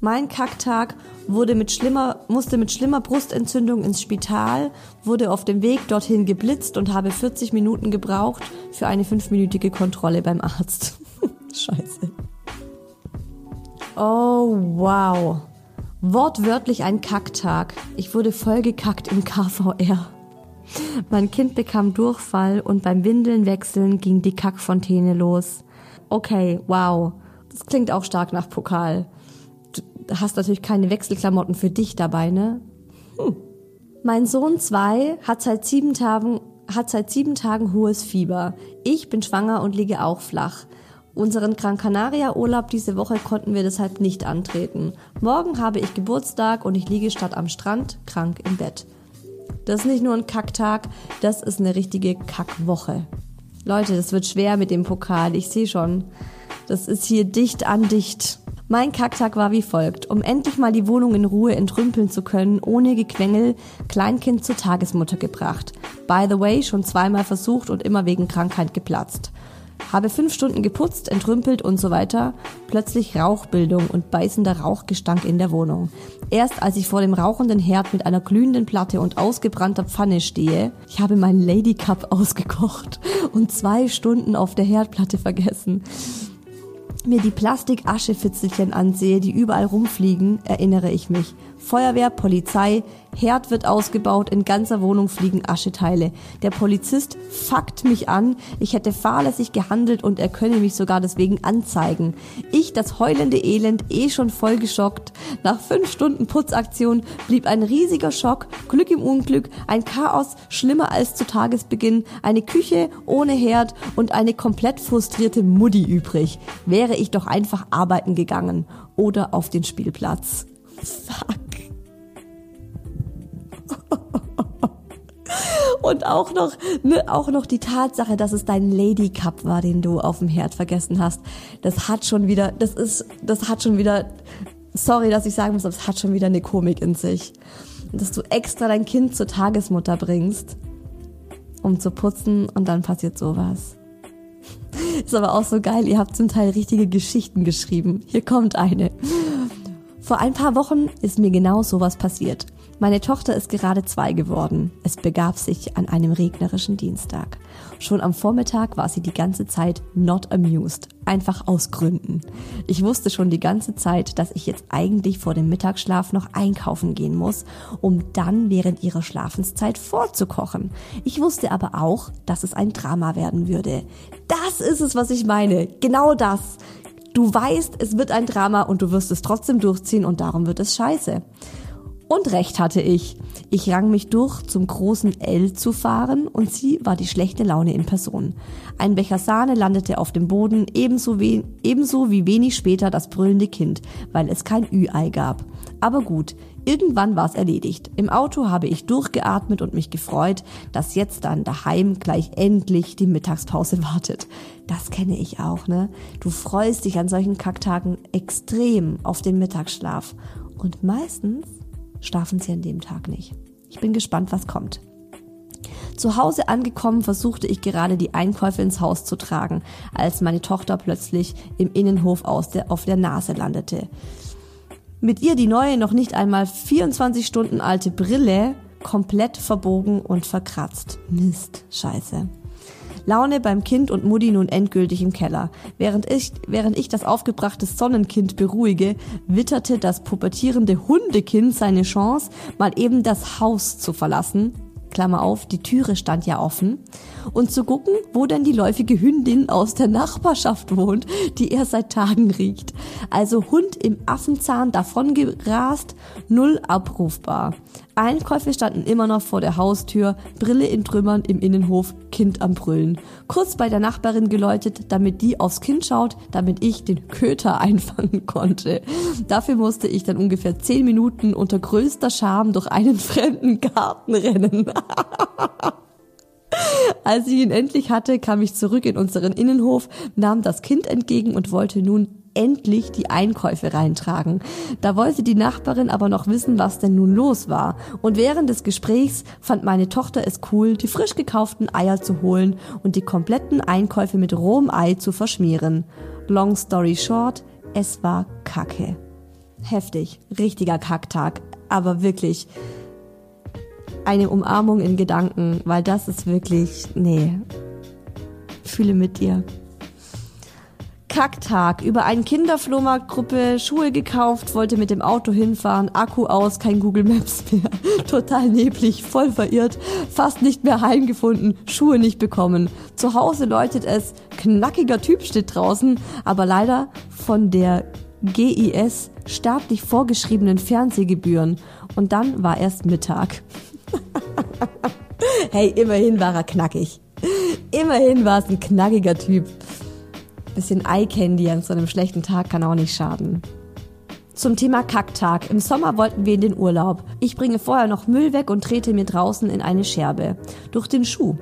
Mein Kacktag wurde mit schlimmer, musste mit schlimmer Brustentzündung ins Spital, wurde auf dem Weg dorthin geblitzt und habe 40 Minuten gebraucht für eine fünfminütige Kontrolle beim Arzt. <laughs> Scheiße. Oh, wow. Wortwörtlich ein Kacktag. Ich wurde vollgekackt im KVR. Mein Kind bekam Durchfall und beim Windeln wechseln ging die Kackfontäne los. Okay, wow. Das klingt auch stark nach Pokal hast natürlich keine Wechselklamotten für dich dabei, ne? Hm. Mein Sohn zwei hat seit sieben Tagen hat seit sieben Tagen hohes Fieber. Ich bin schwanger und liege auch flach. Unseren Gran Canaria Urlaub diese Woche konnten wir deshalb nicht antreten. Morgen habe ich Geburtstag und ich liege statt am Strand krank im Bett. Das ist nicht nur ein Kacktag, das ist eine richtige Kackwoche. Leute, das wird schwer mit dem Pokal, ich sehe schon. Das ist hier dicht an dicht. Mein Kacktag war wie folgt. Um endlich mal die Wohnung in Ruhe entrümpeln zu können, ohne Gequengel, Kleinkind zur Tagesmutter gebracht. By the way, schon zweimal versucht und immer wegen Krankheit geplatzt. Habe fünf Stunden geputzt, entrümpelt und so weiter. Plötzlich Rauchbildung und beißender Rauchgestank in der Wohnung. Erst als ich vor dem rauchenden Herd mit einer glühenden Platte und ausgebrannter Pfanne stehe, ich habe meinen Lady Cup <laughs> ausgekocht und zwei Stunden auf der Herdplatte vergessen mir die Plastikaschefitzelchen ansehe, die überall rumfliegen, erinnere ich mich. Feuerwehr, Polizei, Herd wird ausgebaut, in ganzer Wohnung fliegen Ascheteile. Der Polizist fuckt mich an, ich hätte fahrlässig gehandelt und er könne mich sogar deswegen anzeigen. Ich, das heulende Elend, eh schon voll geschockt. Nach fünf Stunden Putzaktion blieb ein riesiger Schock, Glück im Unglück, ein Chaos, schlimmer als zu Tagesbeginn, eine Küche ohne Herd und eine komplett frustrierte Mutti übrig. Wäre ich doch einfach arbeiten gegangen oder auf den Spielplatz. Fuck. <laughs> Und auch noch, ne, auch noch die Tatsache, dass es dein Lady Cup war, den du auf dem Herd vergessen hast. Das hat schon wieder, das ist, das hat schon wieder, sorry, dass ich sagen muss, aber es hat schon wieder eine Komik in sich. Dass du extra dein Kind zur Tagesmutter bringst, um zu putzen und dann passiert sowas. <laughs> Ist aber auch so geil, ihr habt zum Teil richtige Geschichten geschrieben. Hier kommt eine. Vor ein paar Wochen ist mir genau sowas passiert. Meine Tochter ist gerade zwei geworden. Es begab sich an einem regnerischen Dienstag. Schon am Vormittag war sie die ganze Zeit not amused. Einfach aus Gründen. Ich wusste schon die ganze Zeit, dass ich jetzt eigentlich vor dem Mittagsschlaf noch einkaufen gehen muss, um dann während ihrer Schlafenszeit vorzukochen. Ich wusste aber auch, dass es ein Drama werden würde. Das ist es, was ich meine. Genau das. Du weißt, es wird ein Drama und du wirst es trotzdem durchziehen und darum wird es scheiße. Und recht hatte ich. Ich rang mich durch, zum großen L zu fahren und sie war die schlechte Laune in Person. Ein Becher Sahne landete auf dem Boden, ebenso wie, ebenso wie wenig später das brüllende Kind, weil es kein Ü-Ei gab. Aber gut, irgendwann war es erledigt. Im Auto habe ich durchgeatmet und mich gefreut, dass jetzt dann daheim gleich endlich die Mittagspause <laughs> wartet. Das kenne ich auch, ne? Du freust dich an solchen Kacktagen extrem auf den Mittagsschlaf. Und meistens schlafen sie an dem Tag nicht. Ich bin gespannt, was kommt. Zu Hause angekommen versuchte ich gerade die Einkäufe ins Haus zu tragen, als meine Tochter plötzlich im Innenhof aus der, auf der Nase landete. Mit ihr die neue, noch nicht einmal 24 Stunden alte Brille komplett verbogen und verkratzt. Mist, scheiße. Laune beim Kind und Mutti nun endgültig im Keller. Während ich, während ich das aufgebrachte Sonnenkind beruhige, witterte das pubertierende Hundekind seine Chance, mal eben das Haus zu verlassen. Klammer auf, die Türe stand ja offen. Und zu gucken, wo denn die läufige Hündin aus der Nachbarschaft wohnt, die er seit Tagen riecht. Also Hund im Affenzahn davongerast, null abrufbar. Einkäufe standen immer noch vor der Haustür, Brille in Trümmern im Innenhof, Kind am Brüllen. Kurz bei der Nachbarin geläutet, damit die aufs Kind schaut, damit ich den Köter <laughs> einfangen konnte. Dafür musste ich dann ungefähr zehn Minuten unter größter Scham durch einen <laughs> fremden Garten rennen. <laughs> Als ich ihn endlich hatte, kam ich zurück in unseren Innenhof, nahm das Kind entgegen und wollte nun endlich die Einkäufe reintragen. Da wollte die Nachbarin aber noch wissen, was denn nun los war. Und während des Gesprächs fand meine Tochter es cool, die frisch gekauften Eier zu holen und die kompletten Einkäufe mit rohem Ei zu verschmieren. Long story short, es war Kacke. Heftig, richtiger Kacktag, aber wirklich eine Umarmung in Gedanken, weil das ist wirklich, nee, fühle mit dir. Kacktag. Über einen Kinderflohmarktgruppe Schuhe gekauft, wollte mit dem Auto hinfahren, Akku aus, kein Google Maps mehr. <laughs> Total neblig, voll verirrt, fast nicht mehr heimgefunden, Schuhe nicht bekommen. Zu Hause läutet es, knackiger Typ steht draußen, aber leider von der GIS staatlich vorgeschriebenen Fernsehgebühren. Und dann war erst Mittag. <laughs> hey, immerhin war er knackig. Immerhin war es ein knackiger Typ. Bisschen Eye Candy an so einem schlechten Tag kann auch nicht schaden. Zum Thema Kacktag. Im Sommer wollten wir in den Urlaub. Ich bringe vorher noch Müll weg und trete mir draußen in eine Scherbe. Durch den Schuh.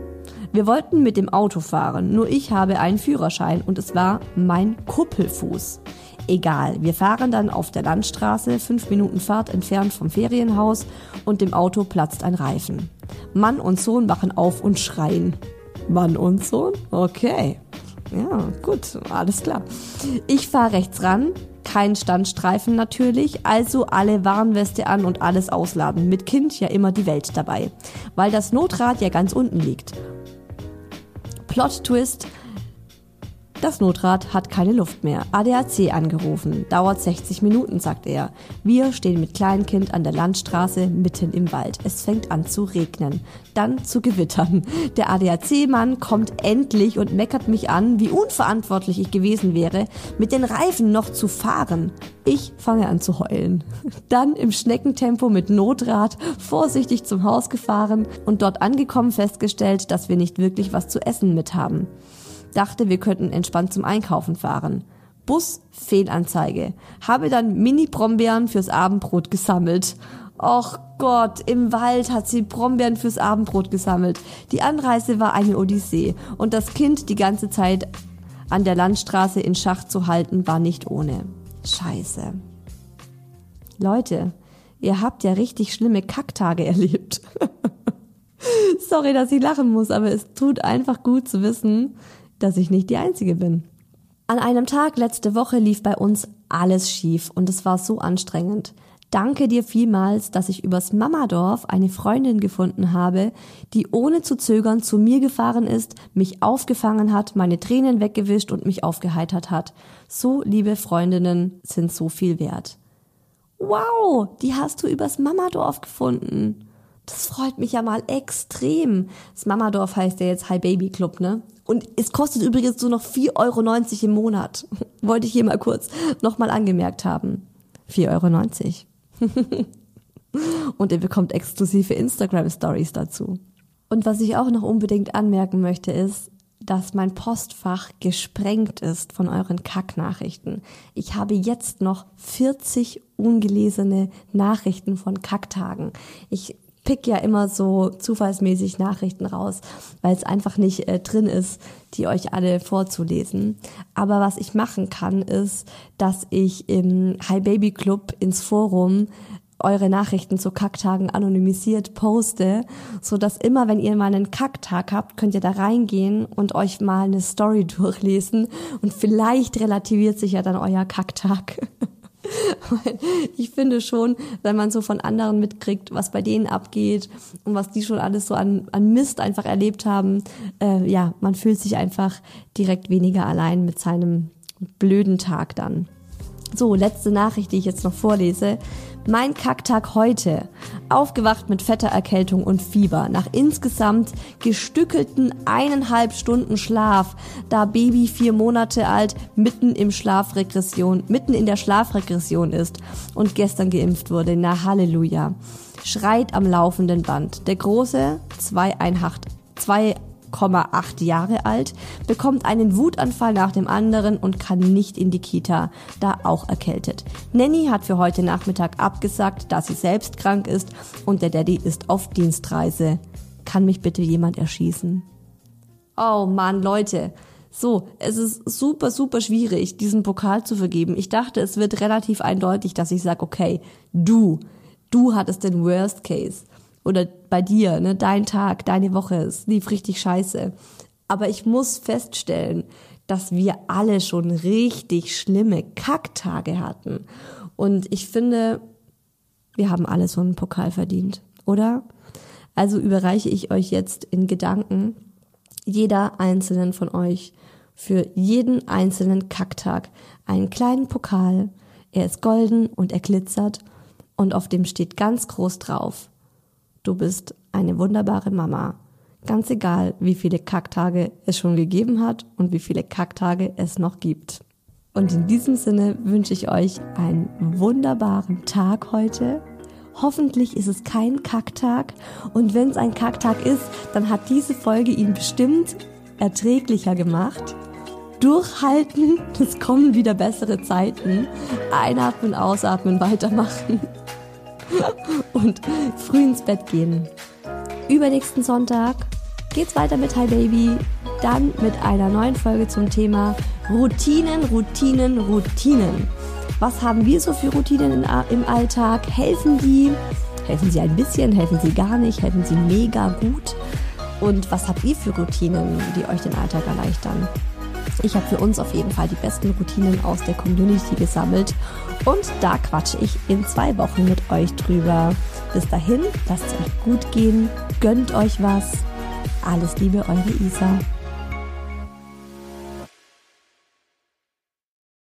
Wir wollten mit dem Auto fahren, nur ich habe einen Führerschein und es war mein Kuppelfuß. Egal, wir fahren dann auf der Landstraße, fünf Minuten Fahrt entfernt vom Ferienhaus und dem Auto platzt ein Reifen. Mann und Sohn wachen auf und schreien. Mann und Sohn? Okay. Ja, gut, alles klar. Ich fahre rechts ran, kein Standstreifen natürlich, also alle Warnweste an und alles ausladen. Mit Kind ja immer die Welt dabei, weil das Notrad ja ganz unten liegt. Plot Twist, Das Notrad hat keine Luft mehr. ADAC angerufen. Dauert 60 Minuten, sagt er. Wir stehen mit Kleinkind an der Landstraße mitten im Wald. Es fängt an zu regnen. Dann zu gewittern. Der ADAC-Mann kommt endlich und meckert mich an, wie unverantwortlich ich gewesen wäre, mit den Reifen noch zu fahren. Ich fange an zu heulen. Dann im Schneckentempo mit Notrad vorsichtig zum Haus gefahren und dort angekommen festgestellt, dass wir nicht wirklich was zu essen mit haben dachte, wir könnten entspannt zum Einkaufen fahren. Bus Fehlanzeige. Habe dann Mini-Brombeeren fürs Abendbrot gesammelt. Och Gott, im Wald hat sie Brombeeren fürs Abendbrot gesammelt. Die Anreise war eine Odyssee und das Kind die ganze Zeit an der Landstraße in Schach zu halten war nicht ohne. Scheiße. Leute, ihr habt ja richtig schlimme Kacktage <laughs> erlebt. Sorry, dass ich lachen muss, aber es tut einfach gut zu wissen, dass ich nicht die Einzige bin. An einem Tag letzte Woche lief bei uns alles schief und es war so anstrengend. Danke dir vielmals, dass ich übers Mamadorf eine Freundin gefunden habe, die ohne zu zögern zu mir gefahren ist, mich aufgefangen hat, meine Tränen weggewischt und mich aufgeheitert hat. So liebe Freundinnen sind so viel wert. Wow, die hast du übers Mamadorf gefunden. Das freut mich ja mal extrem. Das Mamadorf heißt ja jetzt Hi Baby Club, ne? Und es kostet übrigens nur noch 4,90 Euro im Monat. <laughs> Wollte ich hier mal kurz nochmal angemerkt haben. 4,90 Euro. <laughs> Und ihr bekommt exklusive Instagram Stories dazu. Und was ich auch noch unbedingt anmerken möchte ist, dass mein Postfach gesprengt ist von euren Kacknachrichten. Ich habe jetzt noch 40 ungelesene Nachrichten von Kacktagen. Ich pick ja immer so zufallsmäßig Nachrichten raus, weil es einfach nicht äh, drin ist, die euch alle vorzulesen. Aber was ich machen kann, ist, dass ich im Hi Baby Club ins Forum eure Nachrichten zu Kacktagen anonymisiert poste, so dass immer, wenn ihr mal einen Kacktag habt, könnt ihr da reingehen und euch mal eine Story <laughs> durchlesen und vielleicht relativiert sich ja dann euer Kacktag. <laughs> <laughs> ich finde schon, wenn man so von anderen mitkriegt, was bei denen abgeht und was die schon alles so an, an Mist einfach erlebt haben, äh, ja, man fühlt sich einfach direkt weniger allein mit seinem blöden Tag dann. So, letzte Nachricht, die ich jetzt noch vorlese. Mein Kacktag heute. Aufgewacht mit fetter Erkältung und Fieber. Nach insgesamt gestückelten eineinhalb Stunden Schlaf, da Baby vier Monate alt mitten im Schlafregression, mitten in der Schlafregression ist und gestern geimpft wurde. Na Halleluja. Schreit am laufenden Band. Der Große, zwei, Einhacht, 8 Jahre alt, bekommt einen Wutanfall nach dem anderen und kann nicht in die Kita, da auch erkältet. Nanny hat für heute Nachmittag abgesagt, da sie selbst krank ist und der Daddy ist auf Dienstreise. Kann mich bitte jemand erschießen? Oh Mann, Leute. So, es ist super, super schwierig, diesen Pokal zu vergeben. Ich dachte, es wird relativ eindeutig, dass ich sage, okay, du, du hattest den Worst Case oder bei dir, ne, dein Tag, deine Woche, es lief richtig scheiße. Aber ich muss feststellen, dass wir alle schon richtig schlimme Kacktage hatten. Und ich finde, wir haben alle so einen Pokal verdient, oder? Also überreiche ich euch jetzt in Gedanken jeder einzelnen von euch für jeden einzelnen Kacktag einen kleinen Pokal. Er ist golden und er glitzert und auf dem steht ganz groß drauf Du bist eine wunderbare Mama. Ganz egal, wie viele Kacktage es schon gegeben hat und wie viele Kacktage es noch gibt. Und in diesem Sinne wünsche ich euch einen wunderbaren Tag heute. Hoffentlich ist es kein Kacktag. Und wenn es ein Kacktag ist, dann hat diese Folge ihn bestimmt erträglicher gemacht. Durchhalten, <laughs> es kommen wieder bessere Zeiten. Einatmen, ausatmen, weitermachen. <laughs> und früh ins Bett gehen. Übernächsten Sonntag geht's weiter mit Hi Baby, dann mit einer neuen Folge zum Thema Routinen, Routinen, Routinen. Was haben wir so für Routinen im Alltag? Helfen die? Helfen sie ein bisschen? Helfen sie gar nicht? Helfen sie mega gut? Und was habt ihr für Routinen, die euch den Alltag erleichtern? Ich habe für uns auf jeden Fall die besten Routinen aus der Community gesammelt und da quatsche ich in zwei Wochen mit euch drüber. Bis dahin, lasst es euch gut gehen, gönnt euch was. Alles Liebe, eure Isa.